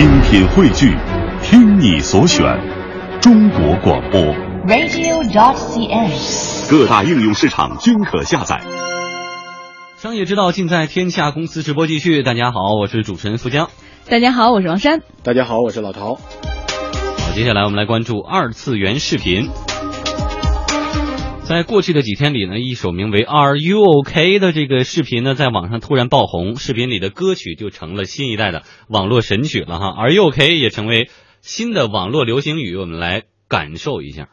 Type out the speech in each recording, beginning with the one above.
精品汇聚，听你所选，中国广播。radio.dot.cn，。各大应用市场均可下载。商业之道尽在天下公司直播继续。大家好，我是主持人付江。大家好，我是王珊。大家好，我是老陶。好，接下来我们来关注二次元视频。在过去的几天里呢，一首名为《Are You OK》的这个视频呢，在网上突然爆红，视频里的歌曲就成了新一代的网络神曲了哈，《Are You OK》也成为新的网络流行语，我们来感受一下。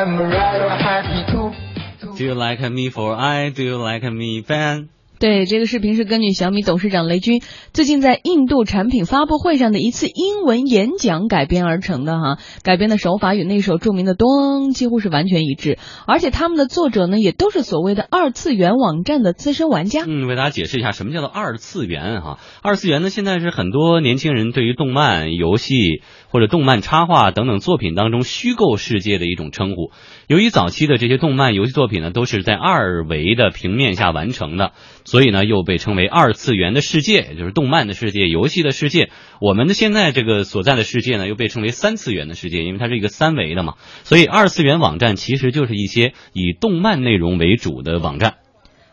I'm rather happy to. Do you like me for I? Do you like me fan? 对，这个视频是根据小米董事长雷军最近在印度产品发布会上的一次英文演讲改编而成的哈。改编的手法与那首著名的《咚》几乎是完全一致，而且他们的作者呢也都是所谓的二次元网站的资深玩家。嗯，为大家解释一下什么叫做二次元哈。二次元呢，现在是很多年轻人对于动漫、游戏或者动漫插画等等作品当中虚构世界的一种称呼。由于早期的这些动漫、游戏作品呢，都是在二维的平面下完成的，所以呢，又被称为二次元的世界，也就是动漫的世界、游戏的世界。我们的现在这个所在的世界呢，又被称为三次元的世界，因为它是一个三维的嘛。所以，二次元网站其实就是一些以动漫内容为主的网站。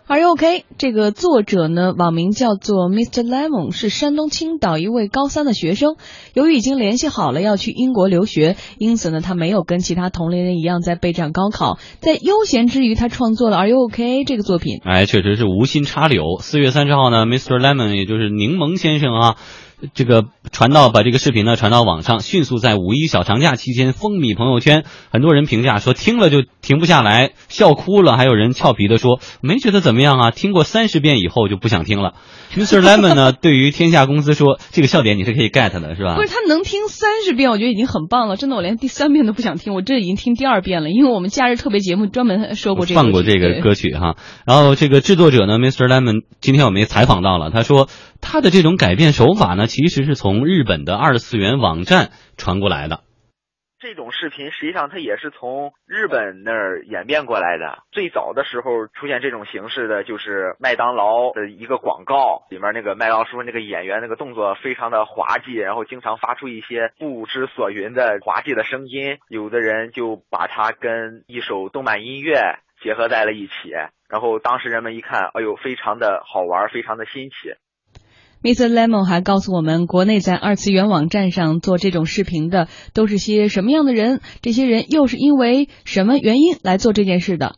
Are you OK？这个作者呢，网名叫做 Mr. Lemon，是山东青岛一位高三的学生。由于已经联系好了要去英国留学，因此呢，他没有跟其他同龄人一样在备战高考，在悠闲之余，他创作了 Are you OK 这个作品。哎，确实是无心插柳。四月三十号呢，Mr. Lemon，也就是柠檬先生啊，这个传到把这个视频呢传到网上，迅速在五一小长假期间风靡朋友圈。很多人评价说听了就停不下来，笑哭了。还有人俏皮的说没觉得怎么样啊，听过三十遍以后就不想听了。Mr. Lemon 呢，对于天下公司说这个笑点你是可以 get 的，是吧不？是他能听三十遍，我觉得已经很棒了。真的，我连第三遍都不想听，我这已经听第二遍了，因为我们假日特别节目专门说过这个放过这个歌曲哈。然后这个制作者呢，Mr. Lemon，今天我们也采访到了，他说他的这种改变手法呢，其实是从日本的二次元网站传过来的。这种视频实际上它也是从日本那儿演变过来的。最早的时候出现这种形式的就是麦当劳的一个广告，里面那个麦当劳叔那个演员那个动作非常的滑稽，然后经常发出一些不知所云的滑稽的声音。有的人就把它跟一首动漫音乐结合在了一起，然后当时人们一看，哎呦，非常的好玩，非常的新奇。Mr. Lemon 还告诉我们，国内在二次元网站上做这种视频的都是些什么样的人？这些人又是因为什么原因来做这件事的？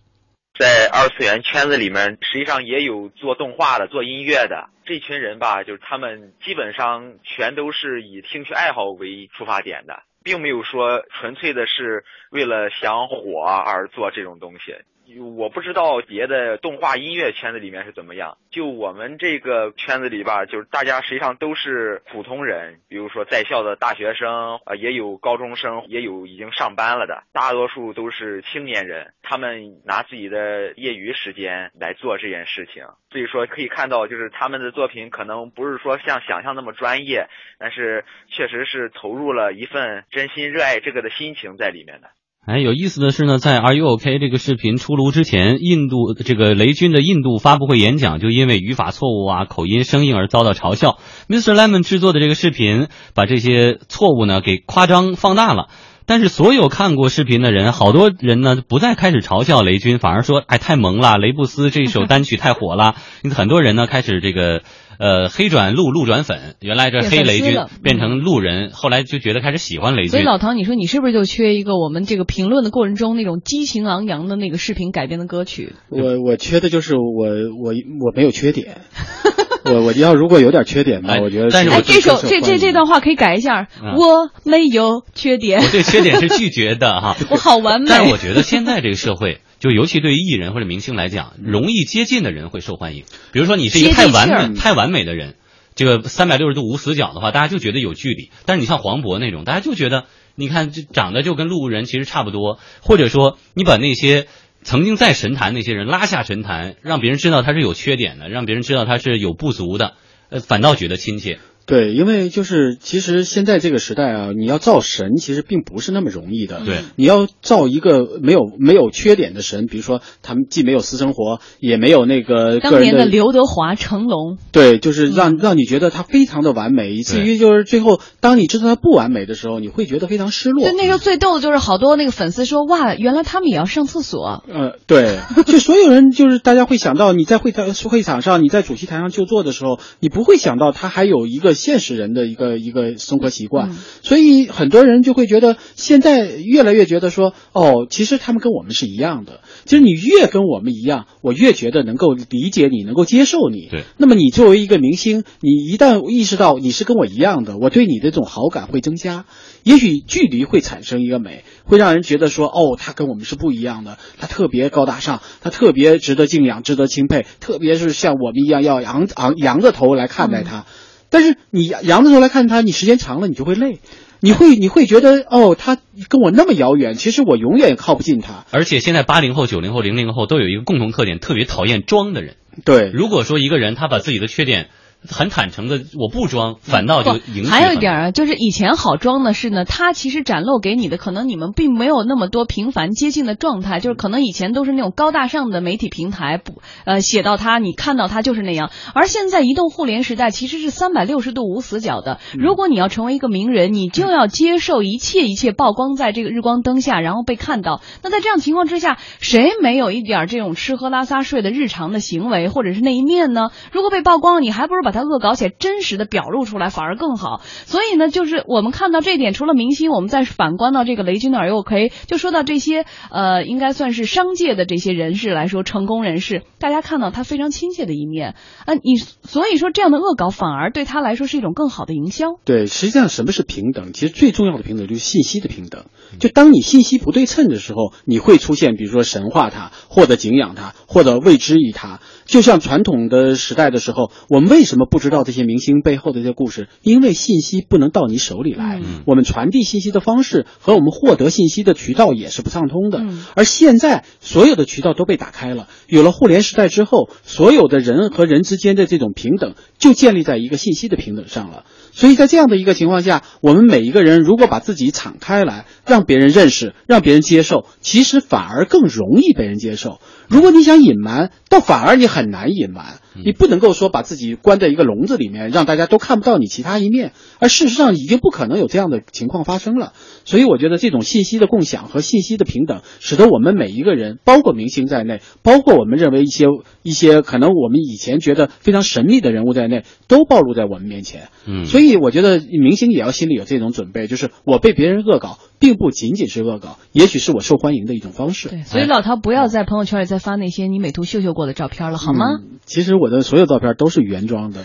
在二次元圈子里面，实际上也有做动画的、做音乐的这群人吧，就是他们基本上全都是以兴趣爱好为出发点的，并没有说纯粹的是为了想火而做这种东西。我不知道别的动画音乐圈子里面是怎么样，就我们这个圈子里吧，就是大家实际上都是普通人，比如说在校的大学生，呃，也有高中生，也有已经上班了的，大多数都是青年人，他们拿自己的业余时间来做这件事情，所以说可以看到，就是他们的作品可能不是说像想象那么专业，但是确实是投入了一份真心热爱这个的心情在里面的。哎，有意思的是呢，在 Are You OK 这个视频出炉之前，印度这个雷军的印度发布会演讲就因为语法错误啊、口音生硬而遭到嘲笑。Mr. Lemon 制作的这个视频把这些错误呢给夸张放大了。但是所有看过视频的人，好多人呢不再开始嘲笑雷军，反而说哎太萌了，雷布斯这首单曲太火了。因此很多人呢开始这个呃黑转路，路转粉，原来这黑雷军变成路人，后来就觉得开始喜欢雷军。所以老唐，你说你是不是就缺一个我们这个评论的过程中那种激情昂扬的那个视频改编的歌曲？我我缺的就是我我我没有缺点，我我要如果有点缺点吧，哎我觉得哎，但是我这首这这这段话可以改一下，嗯我没有缺点 我，对缺点是拒绝的哈。我好完美。但是我觉得现在这个社会就尤其对于艺人或者明星来讲，容易接近的人会受欢迎。比如说你是一个太完美、太完美的人，这个三百六十度无死角的话，大家就觉得有距离。但是你像黄渤那种，大家就觉得你看这长得就跟路人其实差不多，或者说你把那些。曾经在神坛那些人拉下神坛，让别人知道他是有缺点的，让别人知道他是有不足的，呃，反倒觉得亲切。对，因为就是其实现在这个时代啊，你要造神其实并不是那么容易的。对，你要造一个没有没有缺点的神，比如说他们既没有私生活，也没有那个个当年的刘德华、成龙，对，就是让让你觉得他非常的完美，以至于就是最后当你知道他不完美的时候，你会觉得非常失落对，。那时候最逗的就是好多那个粉丝说，哇，原来他们也要上厕所。呃，对，就所有人就是大家会想到你在会场会场上，你在主席台上就坐的时候，你不会想到他还有一个现实人的一个一个生活习惯，嗯所以很多人就会觉得现在越来越觉得说，哦，其实他们跟我们是一样的。其实你越跟我们一样，我越觉得能够理解你，能够接受你。对，那么你作为一个明星，你一旦意识到你是跟我一样的，我对你的这种好感会增加。也许距离会产生一个美，会让人觉得说，哦，他跟我们是不一样的，他特别高大上，他特别值得敬仰，值得钦佩，特别是像我们一样要昂昂扬着头来看待他。但是你扬着头来看他，你时间长了你就会累，你会你会觉得哦，他跟我那么遥远，其实我永远靠不近他。而且现在八零后、九零后、零零后都有一个共同特点，特别讨厌装的人。对，如果说一个人他把自己的缺点很坦诚的我不装，反倒就引起还有一很点啊，就是以前好装的是呢，他其实展露给你的可能你们并没有那么多频繁接近的状态，就是可能以前都是那种高大上的媒体平台，不呃写到他，你看到他就是那样。而现在移动互联时代其实是三百六十度无死角的，如果你要成为一个名人，你就要接受一切一切曝光在这个日光灯下，然后被看到。那在这样情况之下，谁没有一点这种吃喝拉撒睡的日常的行为或者是那一面呢？如果被曝光了，你还不如把把它恶搞起来，真实的表露出来，反而更好。所以呢，就是我们看到这点，除了明星，我们再反观到这个雷军的耳又 OK，就说到这些呃，应该算是商界的这些人士来说，成功人士，大家看到他非常亲切的一面啊、你所以说这样的恶搞反而对他来说是一种更好的营销。对，实际上什么是平等？其实最重要的平等就是信息的平等。就当你信息不对称的时候，你会出现，比如说神话他，或者敬仰他，或者未知于他。就像传统的时代的时候，我们为什么不知道这些明星背后的这些故事？因为信息不能到你手里来，嗯我们传递信息的方式和我们获得信息的渠道也是不畅通的。嗯而现在所有的渠道都被打开了，有了互联时代之后，所有的人和人之间的这种平等就建立在一个信息的平等上了。所以在这样的一个情况下，我们每一个人如果把自己敞开来，让别人认识，让别人接受，其实反而更容易被人接受。如果你想隐瞒，倒反而你很难隐瞒。你不能够说把自己关在一个笼子里面，让大家都看不到你其他一面，而事实上已经不可能有这样的情况发生了。所以我觉得这种信息的共享和信息的平等，使得我们每一个人，包括明星在内，包括我们认为一些一些可能我们以前觉得非常神秘的人物在内，都暴露在我们面前。嗯，所以我觉得明星也要心里有这种准备，就是我被别人恶搞，并不仅仅是恶搞，也许是我受欢迎的一种方式。对，所以老陶不要在朋友圈里再发那些你美图秀秀过的照片了，好吗？嗯其实我的所有照片都是原装的。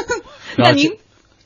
然后那您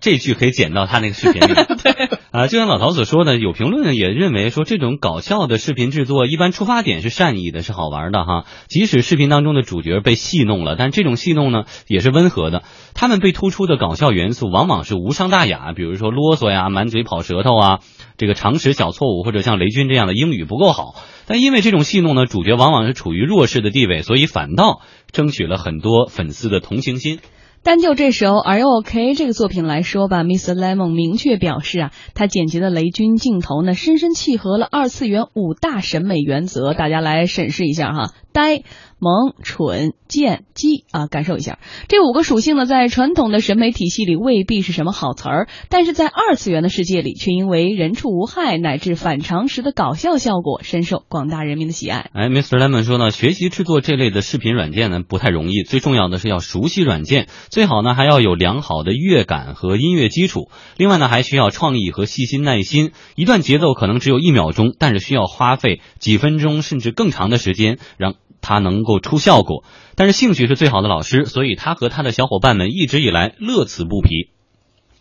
这这句可以剪到他那个视频里。啊，就像老陶所说的，有评论也认为说，这种搞笑的视频制作一般出发点是善意的，是好玩的哈。即使视频当中的主角被戏弄了，但这种戏弄呢也是温和的。他们被突出的搞笑元素往往是无伤大雅，比如说啰嗦呀、满嘴跑舌头啊，这个常识小错误，或者像雷军这样的英语不够好。但因为这种戏弄呢，主角往往是处于弱势的地位，所以反倒争取了很多粉丝的同情心。单就这首《Are You OK》这个作品来说吧，Mr. Lemon 明确表示啊，他剪辑的雷军镜头呢，深深契合了二次元五大审美原则。大家来审视一下哈，呆、萌、蠢、贱、鸡啊，感受一下这五个属性呢，在传统的审美体系里未必是什么好词儿，但是在二次元的世界里，却因为人畜无害乃至反常识的搞笑效果，深受广大人民的喜爱。哎，Mr. Lemon 说呢，学习制作这类的视频软件呢不太容易，最重要的是要熟悉软件，最好呢还要有良好的乐感和音乐基础。另外呢还需要创意和细心耐心，一段节奏可能只有一秒钟，但是需要花费几分钟甚至更长的时间让他能够出效果。但是兴趣是最好的老师，所以他和他的小伙伴们一直以来乐此不疲。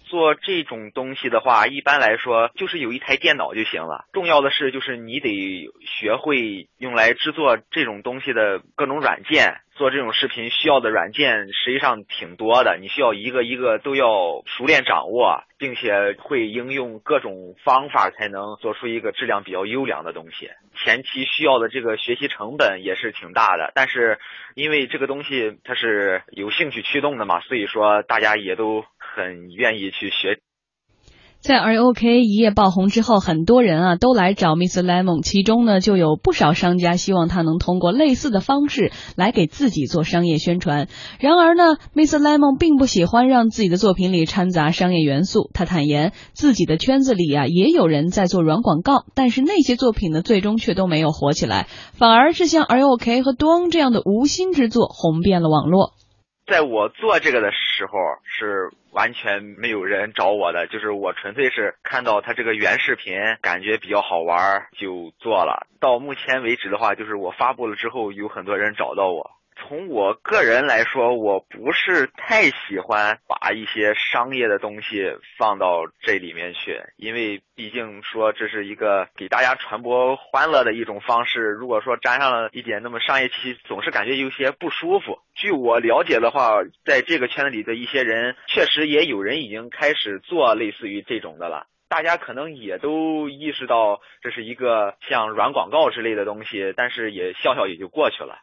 做这种东西的话，一般来说就是有一台电脑就行了。重要的是，就是你得学会用来制作这种东西的各种软件。做这种视频需要的软件实际上挺多的，你需要一个一个都要熟练掌握，并且会应用各种方法才能做出一个质量比较优良的东西。前期需要的这个学习成本也是挺大的，但是因为这个东西它是有兴趣驱动的嘛，所以说大家也都很愿意去学。在 ROK 一夜爆红之后，很多人啊都来找 Mr. Lemon，其中呢就有不少商家希望他能通过类似的方式来给自己做商业宣传。然而呢，Mr. Lemon 并不喜欢让自己的作品里掺杂商业元素。他坦言，自己的圈子里啊也有人在做软广告，但是那些作品呢最终却都没有火起来，反而是像 ROK 和 Dong 这样的无心之作红遍了网络。在我做这个的时候是完全没有人找我的，就是我纯粹是看到他这个原视频，感觉比较好玩就做了。到目前为止的话，就是我发布了之后，有很多人找到我。从我个人来说，我不是太喜欢把一些商业的东西放到这里面去，因为毕竟说这是一个给大家传播欢乐的一种方式。如果说沾上了一点那么商业气，总是感觉有些不舒服。据我了解的话，在这个圈子里的一些人，确实也有人已经开始做类似于这种的了。大家可能也都意识到这是一个像软广告之类的东西，但是也笑笑也就过去了。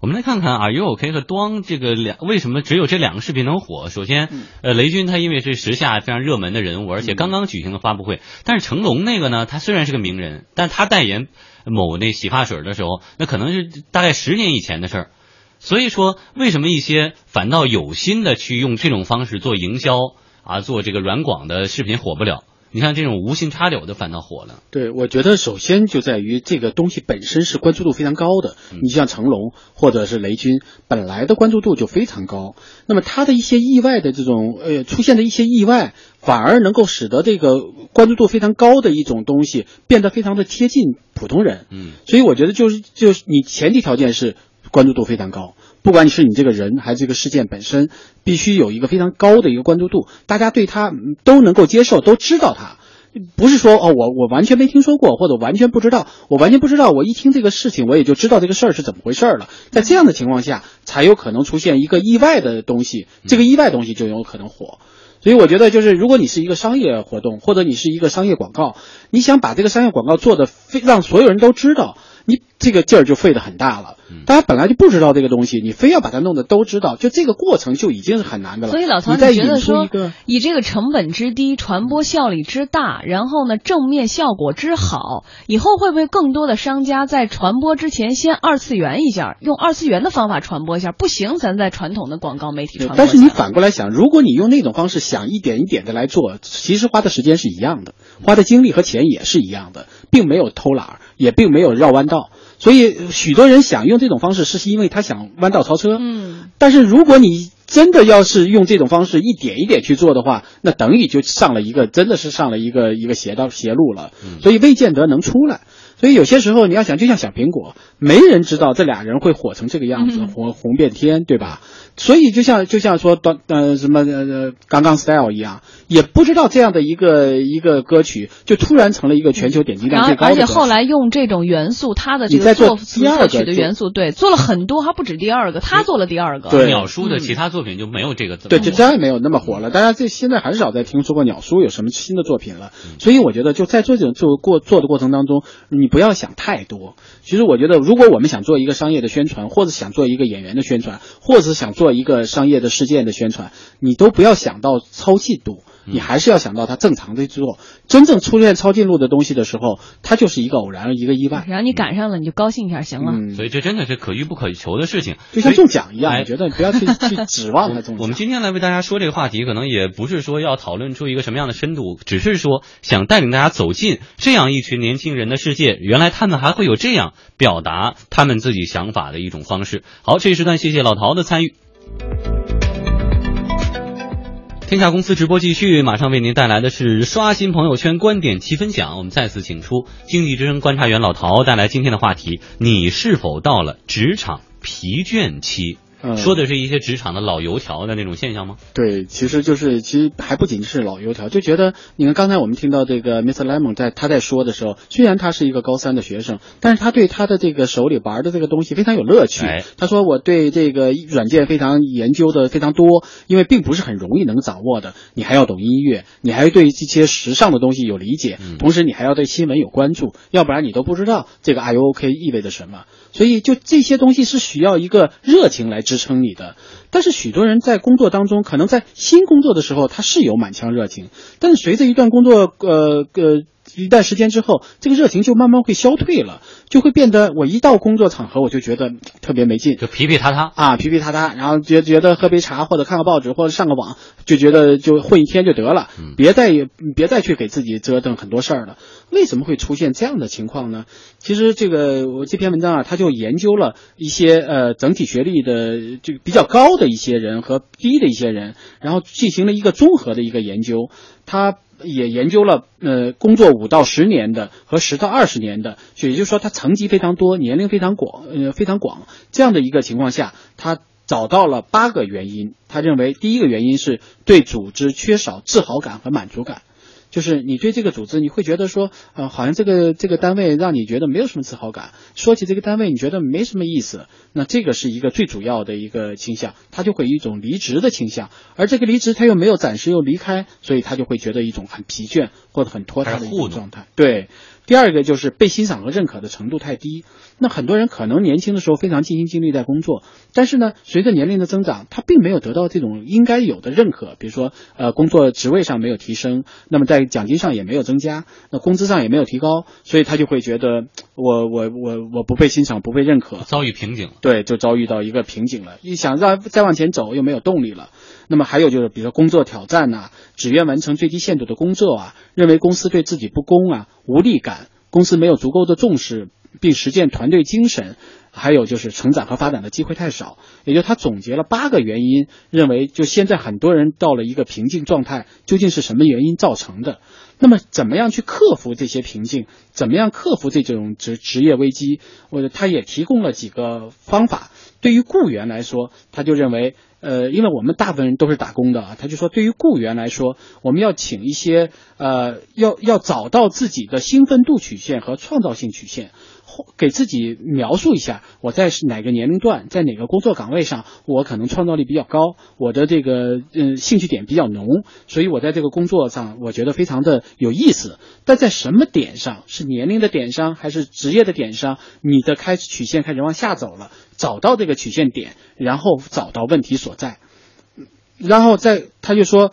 我们来看看 Are You OK 和端这个两为什么只有这两个视频能火？首先，呃，雷军他因为是时下非常热门的人物，而且刚刚举行了发布会。但是成龙那个呢，他虽然是个名人，但他代言某那洗发水的时候，那可能是大概十年以前的事儿。所以说，为什么一些反倒有心的去用这种方式做营销啊，做这个软广的视频火不了？你看这种无心插柳的反倒火了。对，我觉得首先就在于这个东西本身是关注度非常高的。你像成龙或者是雷军，本来的关注度就非常高。那么他的一些意外的这种呃出现的一些意外，反而能够使得这个关注度非常高的一种东西变得非常的贴近普通人。嗯，所以我觉得就是就是你前提条件是关注度非常高。不管你是你这个人还是这个事件本身，必须有一个非常高的一个关注度，大家对他都能够接受，都知道他，不是说哦我我完全没听说过或者完全不知道，我完全不知道，我一听这个事情我也就知道这个事儿是怎么回事了。在这样的情况下，才有可能出现一个意外的东西，这个意外东西就有可能火。所以我觉得，就是如果你是一个商业活动，或者你是一个商业广告，你想把这个商业广告做的非让所有人都知道，你这个劲儿就费得很大了。大家本来就不知道这个东西，你非要把它弄得都知道，就这个过程就已经是很难的了。所以老曹，你觉得说，以这个成本之低、传播效率之大，然后呢正面效果之好，以后会不会更多的商家在传播之前先二次元一下，用二次元的方法传播一下？不行，咱在传统的广告媒体传播。但是你反过来想，如果你用那种方式想一点一点的来做，其实花的时间是一样的，花的精力和钱也是一样的，并没有偷懒儿，也并没有绕弯道。所以许多人想用这种方式，是因为他想弯道超车。嗯，但是如果你真的要是用这种方式一点一点去做的话，那等于就上了一个真的是上了一个一个邪道邪路了。所以未见得能出来。所以有些时候你要想，就像小苹果，没人知道这俩人会火成这个样子，嗯红红遍天，对吧？所以就像就像说当呃什么呃刚刚 style 一样，也不知道这样的一个一个歌曲就突然成了一个全球点击量最高的。而且后来用这种元素，他的这个做作词第二曲的元素，对，做了很多，还不止第二个，他做了第二个。对鸟叔的其他作品就没有这个对，就再也没有那么火了。大家这现在很少再听说过鸟叔有什么新的作品了。所以我觉得就在做这种做过做的过程当中，你不要想太多。其实我觉得，如果我们想做一个商业的宣传，或者想做一个演员的宣传，或者是想做一个商业的事件的宣传，你都不要想到超进度。你还是要想到它正常的做，真正出现抄近路的东西的时候，它就是一个偶然，一个意外。然后你赶上了，你就高兴一下，行了。嗯，所以这真的是可遇不可求的事情，就像中奖一样，哎我觉得不要去去指望它 中奖。我们今天来为大家说这个话题，可能也不是说要讨论出一个什么样的深度，只是说想带领大家走进这样一群年轻人的世界。原来他们还会有这样表达他们自己想法的一种方式。好，这一时段谢谢老陶的参与。天下公司直播继续，马上为您带来的是刷新朋友圈观点七分享。我们再次请出经济之声观察员老陶，带来今天的话题：你是否到了职场疲倦期？嗯说的是一些职场的老油条的那种现象吗？对，其实就是其实还不仅是老油条，就觉得你看刚才我们听到这个 Mr. Lemon 在他在说的时候，虽然他是一个高三的学生，但是他对他的这个手里玩的这个东西非常有乐趣。哎他说我对这个软件非常研究的非常多，因为并不是很容易能掌握的，你还要懂音乐，你还要对这些时尚的东西有理解，嗯同时你还要对新闻有关注，要不然你都不知道这个 I O K 意味着什么。所以就这些东西是需要一个热情来支撑你的。但是许多人在工作当中，可能在新工作的时候他是有满腔热情，但是随着一段工作呃呃一段时间之后，这个热情就慢慢会消退了，就会变得我一到工作场合我就觉得嗯特别没劲，就皮皮塌塌。啊，皮皮塌塌，然后觉觉得喝杯茶或者看个报纸或者上个网，就觉得就混一天就得了，嗯别再别再去给自己折腾很多事儿了。为什么会出现这样的情况呢？其实这个我这篇文章啊，他就研究了一些呃整体学历的这个比较高的一些人和低的一些人，然后进行了一个综合的一个研究，他。也研究了，呃，工作五到十年的和十到二十年的，也就是说，他层级非常多，年龄非常广，呃，非常广。这样的一个情况下，他找到了八个原因。他认为第一个原因是对组织缺少自豪感和满足感。就是你对这个组织，你会觉得说，呃，好像这个这个单位让你觉得没有什么自豪感。说起这个单位，你觉得没什么意思。那这个是一个最主要的一个倾向，他就会有一种离职的倾向。而这个离职他又没有暂时又离开，所以他就会觉得一种很疲倦或者很拖沓的一种状态。对。第二个就是被欣赏和认可的程度太低。那很多人可能年轻的时候非常尽心尽力在工作，但是呢，随着年龄的增长，他并没有得到这种应该有的认可，比如说呃工作职位上没有提升，那么在奖金上也没有增加，那工资上也没有提高，所以他就会觉得我我我我不被欣赏，不被认可，遭遇瓶颈了。对，就遭遇到一个瓶颈了。一想让再往前走，又没有动力了。那么还有就是，比如说工作挑战呐、只愿完成最低限度的工作啊，认为公司对自己不公啊，无力感，公司没有足够的重视，并实践团队精神。还有就是成长和发展的机会太少，也就他总结了八个原因，认为就现在很多人到了一个瓶颈状态，究竟是什么原因造成的？那么怎么样去克服这些瓶颈？怎么样克服这种职职业危机？我他也提供了几个方法。对于雇员来说，他就认为，呃，因为我们大部分人都是打工的啊，他就说，对于雇员来说，我们要请一些，呃，要要找到自己的兴奋度曲线和创造性曲线。给自己描述一下，我在是哪个年龄段，在哪个工作岗位上，我可能创造力比较高，我的这个嗯兴趣点比较浓，所以我在这个工作上我觉得非常的有意思。但在什么点上，是年龄的点上，还是职业的点上，你的开始曲线开始往下走了，找到这个曲线点，然后找到问题所在，然后再他就说。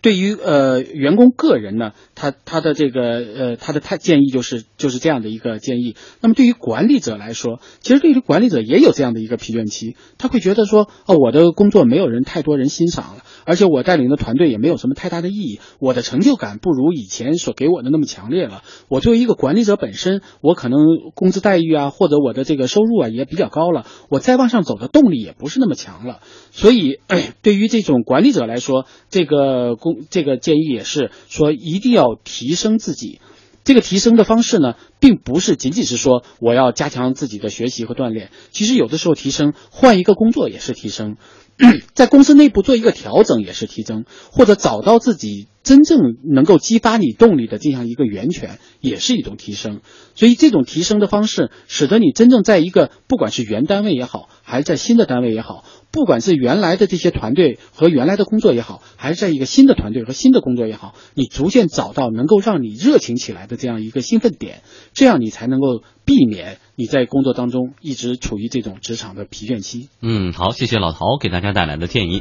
对于呃员工个人呢，他他的这个呃他的他建议就是就是这样的一个建议。那么对于管理者来说，其实对于管理者也有这样的一个疲倦期，他会觉得说哦我的工作没有人太多人欣赏了，而且我带领的团队也没有什么太大的意义，我的成就感不如以前所给我的那么强烈了。我作为一个管理者本身，我可能工资待遇啊或者我的这个收入啊也比较高了，我再往上走的动力也不是那么强了。所以、对于这种管理者来说，这个工这个建议也是说一定要提升自己。这个提升的方式呢，并不是仅仅是说我要加强自己的学习和锻炼，其实有的时候提升，换一个工作也是提升，在公司内部做一个调整也是提升，或者找到自己真正能够激发你动力的这样一个源泉，也是一种提升。所以这种提升的方式，使得你真正在一个不管是原单位也好，还是在新的单位也好，不管是原来的这些团队和原来的工作也好，还是在一个新的团队和新的工作也好，你逐渐找到能够让你热情起来的这样一个兴奋点，这样你才能够避免你在工作当中一直处于这种职场的疲倦期。嗯，好，谢谢老陶给大家带来的建议。